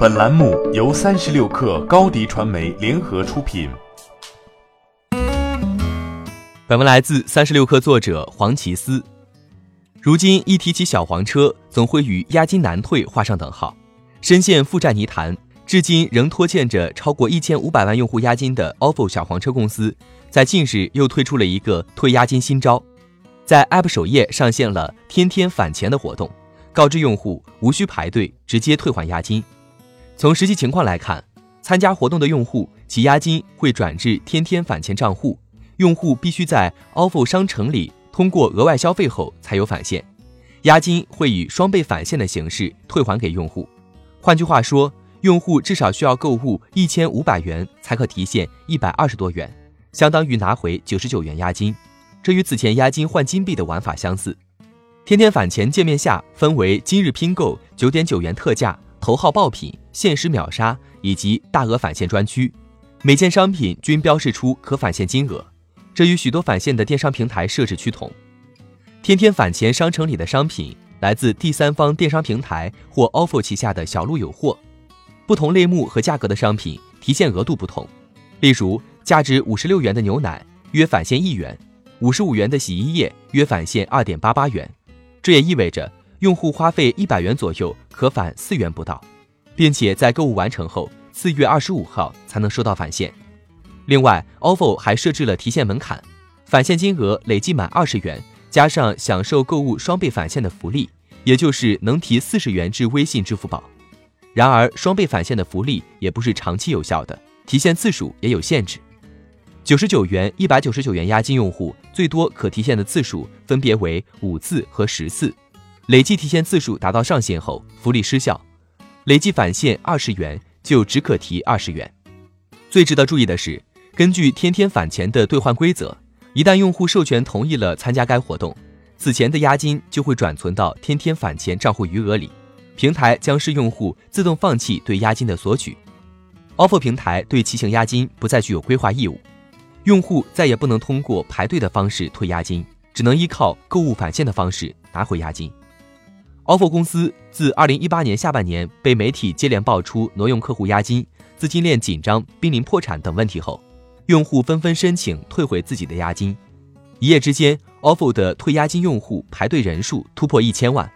本栏目由三十六氪高低传媒联合出品。本文来自三十六氪作者黄奇思。如今一提起小黄车，总会与押金难退画上等号。深陷负债泥潭，至今仍拖欠着超过一千五百万用户押金的 ofo 小黄车公司，在近日又推出了一个退押金新招，在 app 首页上线了“天天返钱”的活动。告知用户无需排队，直接退还押金。从实际情况来看，参加活动的用户其押金会转至天天返钱账户，用户必须在 ofo 商城里通过额外消费后才有返现，押金会以双倍返现的形式退还给用户。换句话说，用户至少需要购物一千五百元才可提现一百二十多元，相当于拿回九十九元押金。这与此前押金换金币的玩法相似。天天返钱界面下分为今日拼购九点九元特价、头号爆品、限时秒杀以及大额返现专区，每件商品均标示出可返现金额，这与许多返现的电商平台设置趋同。天天返钱商城里的商品来自第三方电商平台或 ofo 旗下的小鹿有货，不同类目和价格的商品提现额度不同，例如价值五十六元的牛奶约返现一元，五十五元的洗衣液约返现二点八八元。这也意味着，用户花费一百元左右可返四元不到，并且在购物完成后四月二十五号才能收到返现。另外，ofo 还设置了提现门槛，返现金额累计满二十元，加上享受购物双倍返现的福利，也就是能提四十元至微信、支付宝。然而，双倍返现的福利也不是长期有效的，提现次数也有限制。九十九元、一百九十九元押金用户最多可提现的次数分别为五次和十次，累计提现次数达到上限后，福利失效。累计返现二十元就只可提二十元。最值得注意的是，根据天天返钱的兑换规则，一旦用户授权同意了参加该活动，此前的押金就会转存到天天返钱账户余额里，平台将视用户自动放弃对押金的索取。ofo 平台对骑行押金不再具有规划义务。用户再也不能通过排队的方式退押金，只能依靠购物返现的方式拿回押金。Ofo 公司自2018年下半年被媒体接连爆出挪用客户押金、资金链紧张、濒临破产等问题后，用户纷纷申请退回自己的押金。一夜之间，ofo 的退押金用户排队人数突破一千万。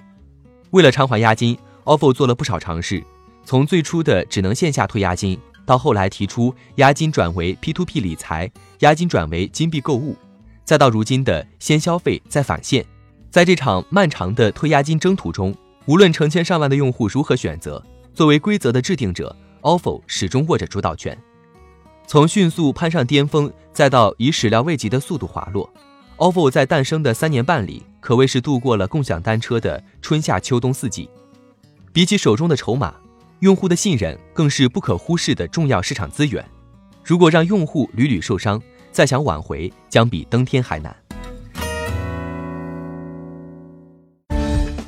为了偿还押金，ofo 做了不少尝试，从最初的只能线下退押金。到后来提出押金转为 P2P 理财，押金转为金币购物，再到如今的先消费再返现，在这场漫长的退押金征途中，无论成千上万的用户如何选择，作为规则的制定者，ofo 始终握着主导权。从迅速攀上巅峰，再到以始料未及的速度滑落，ofo 在诞生的三年半里，可谓是度过了共享单车的春夏秋冬四季。比起手中的筹码。用户的信任更是不可忽视的重要市场资源。如果让用户屡屡受伤，再想挽回将比登天还难。